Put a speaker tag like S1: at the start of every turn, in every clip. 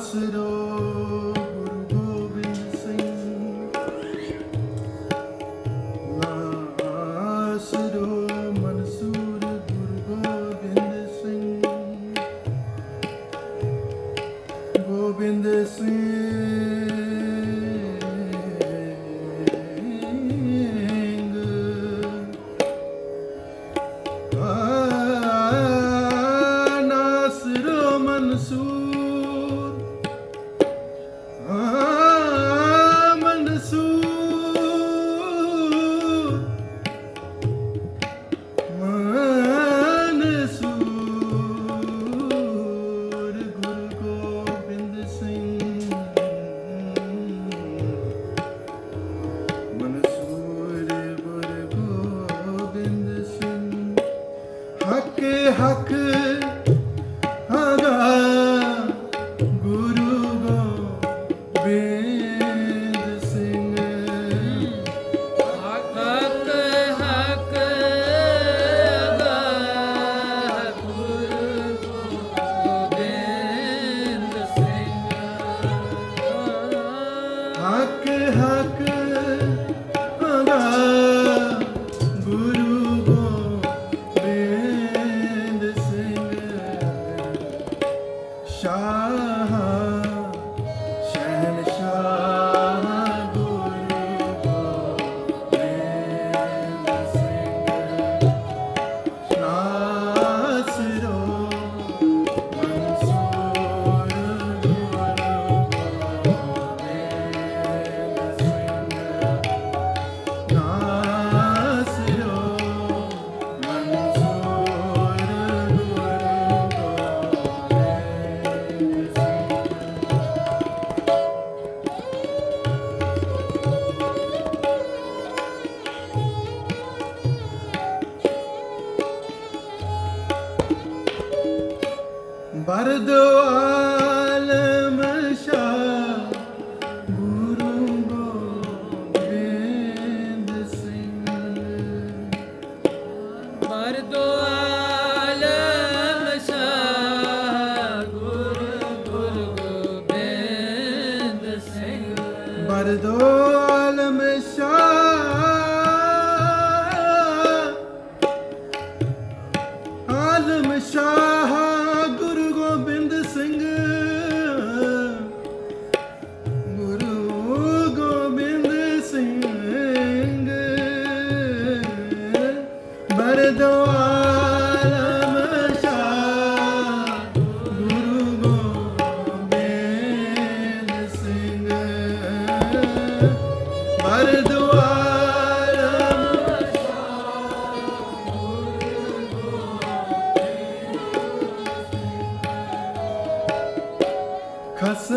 S1: Ambassador. থাক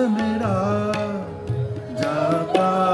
S1: ਮੇਰਾ ਜਾਤਾ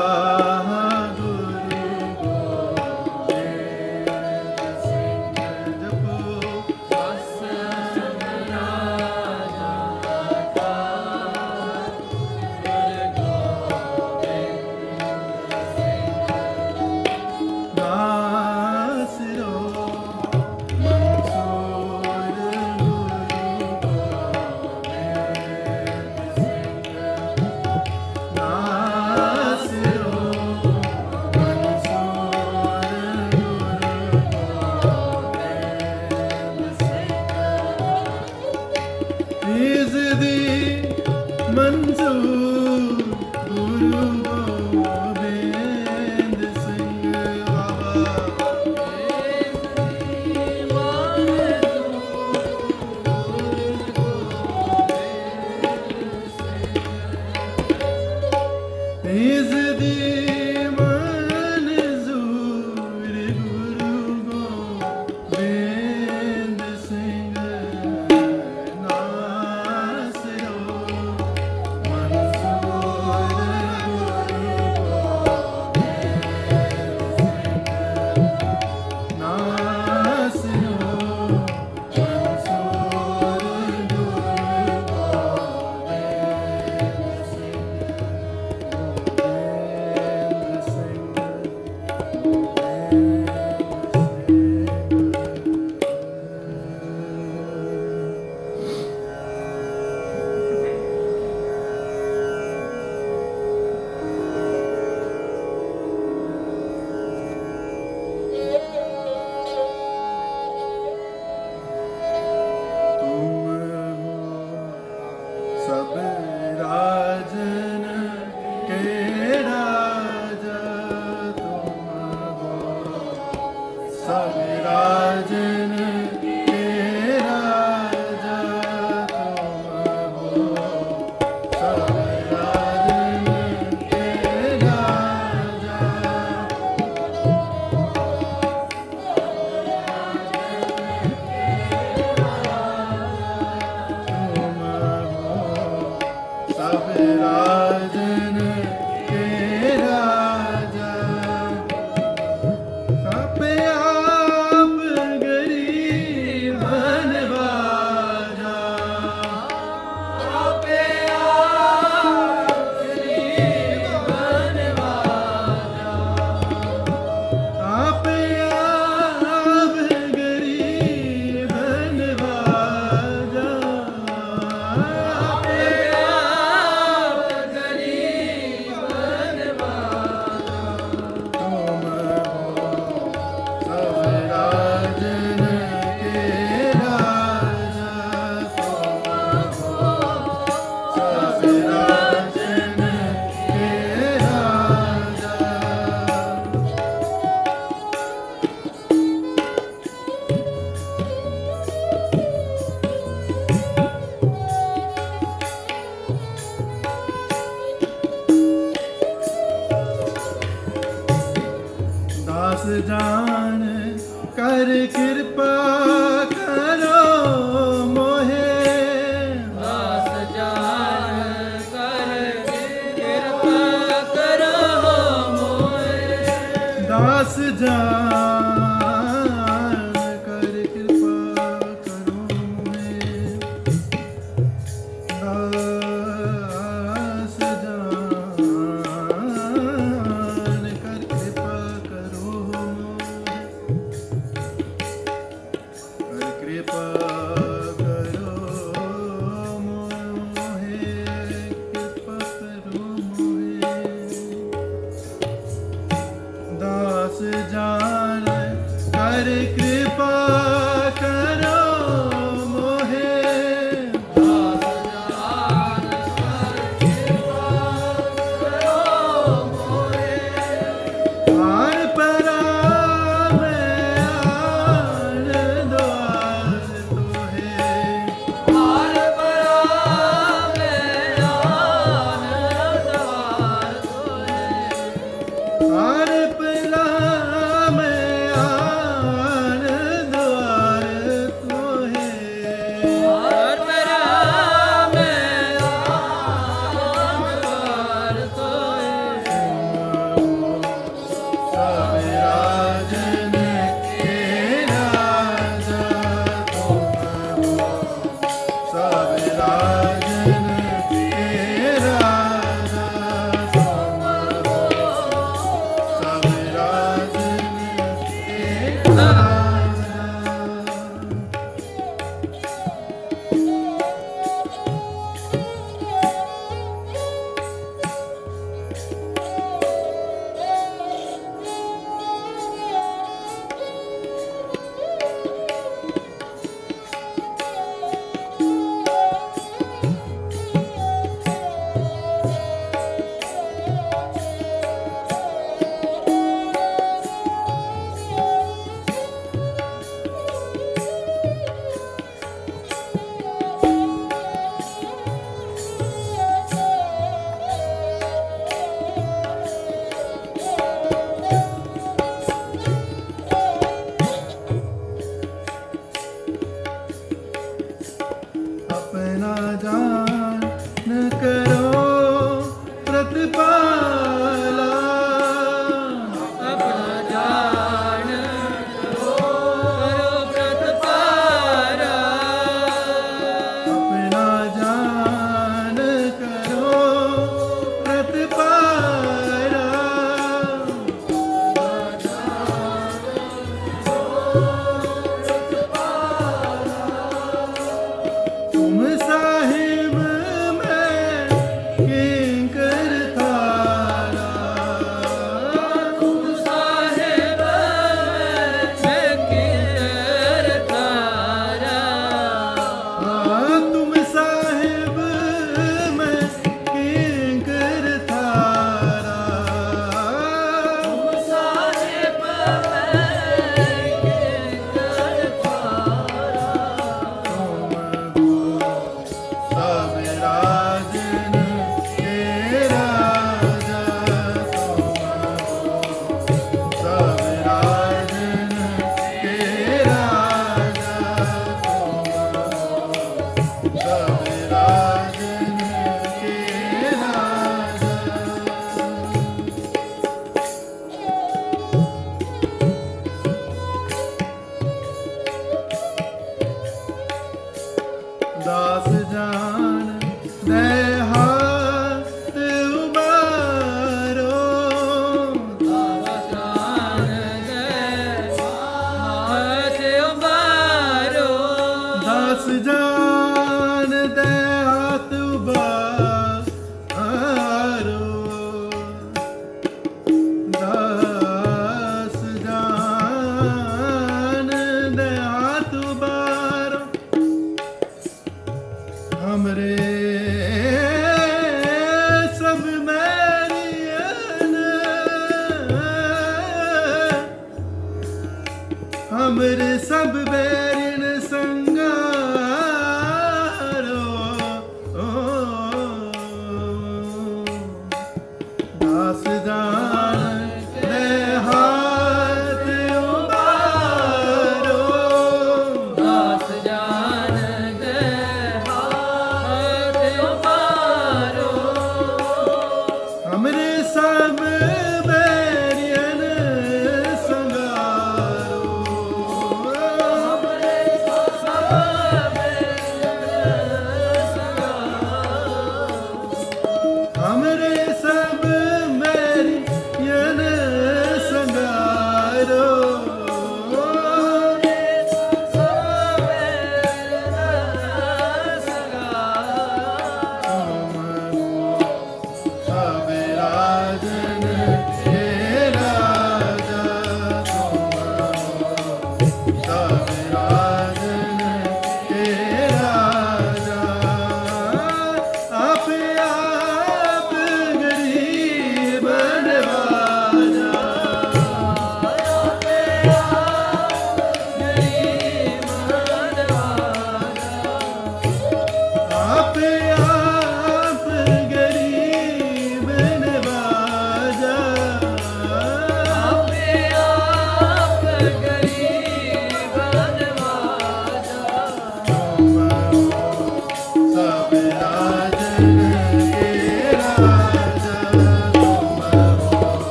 S1: Amen.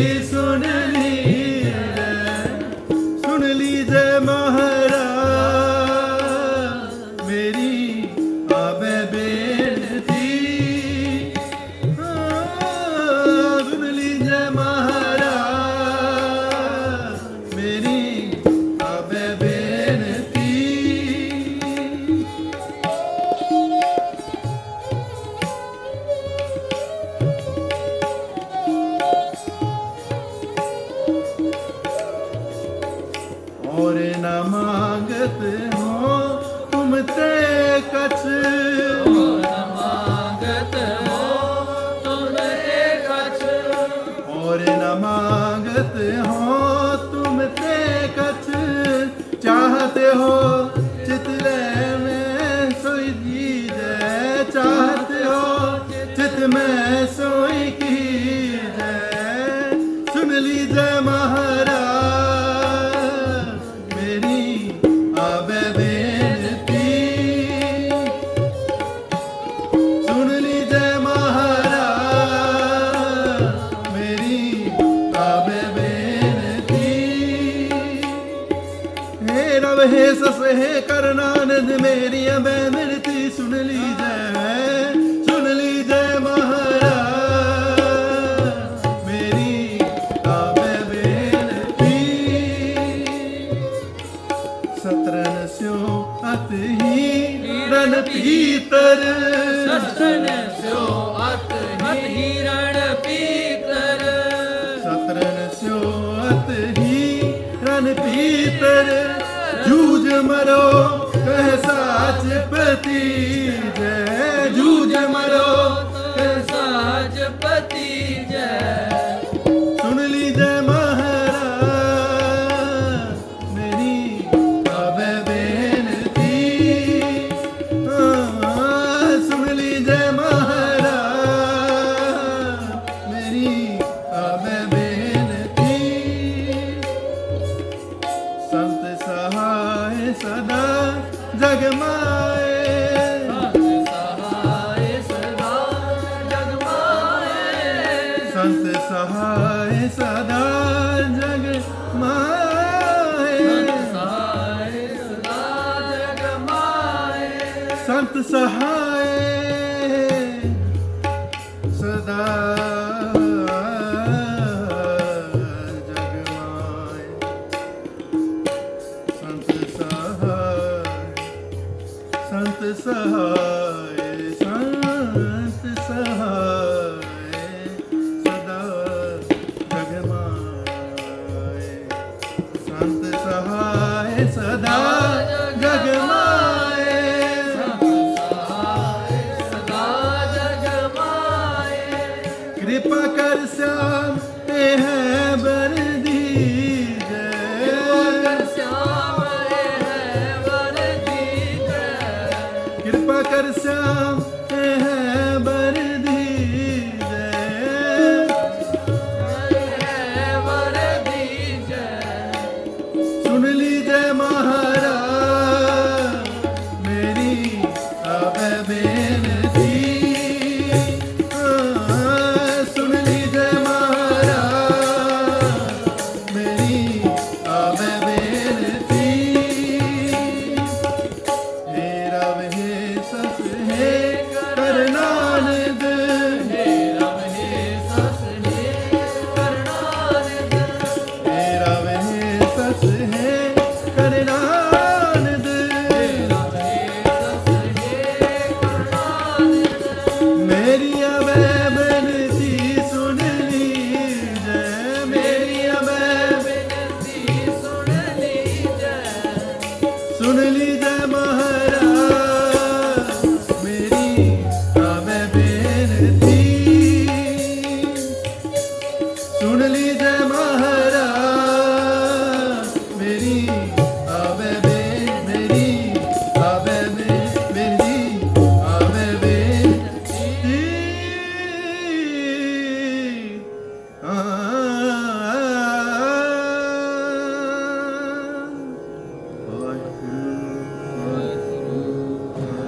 S1: Personally हिरण पीतर। सतन
S2: स्यो अत हिरण पीतर।
S1: सतरन स्यो अत ही हिरण पीतर। जूझ मरो कह साच प्रतीत ਸਹਾਇ ਸਦਾ ਜਗ ਮਾਏ ਸੰਤ
S2: ਸਹਾਇ ਸਦਾ ਜਗ ਮਾਏ
S1: ਸੰਤ ਸਹਾਇ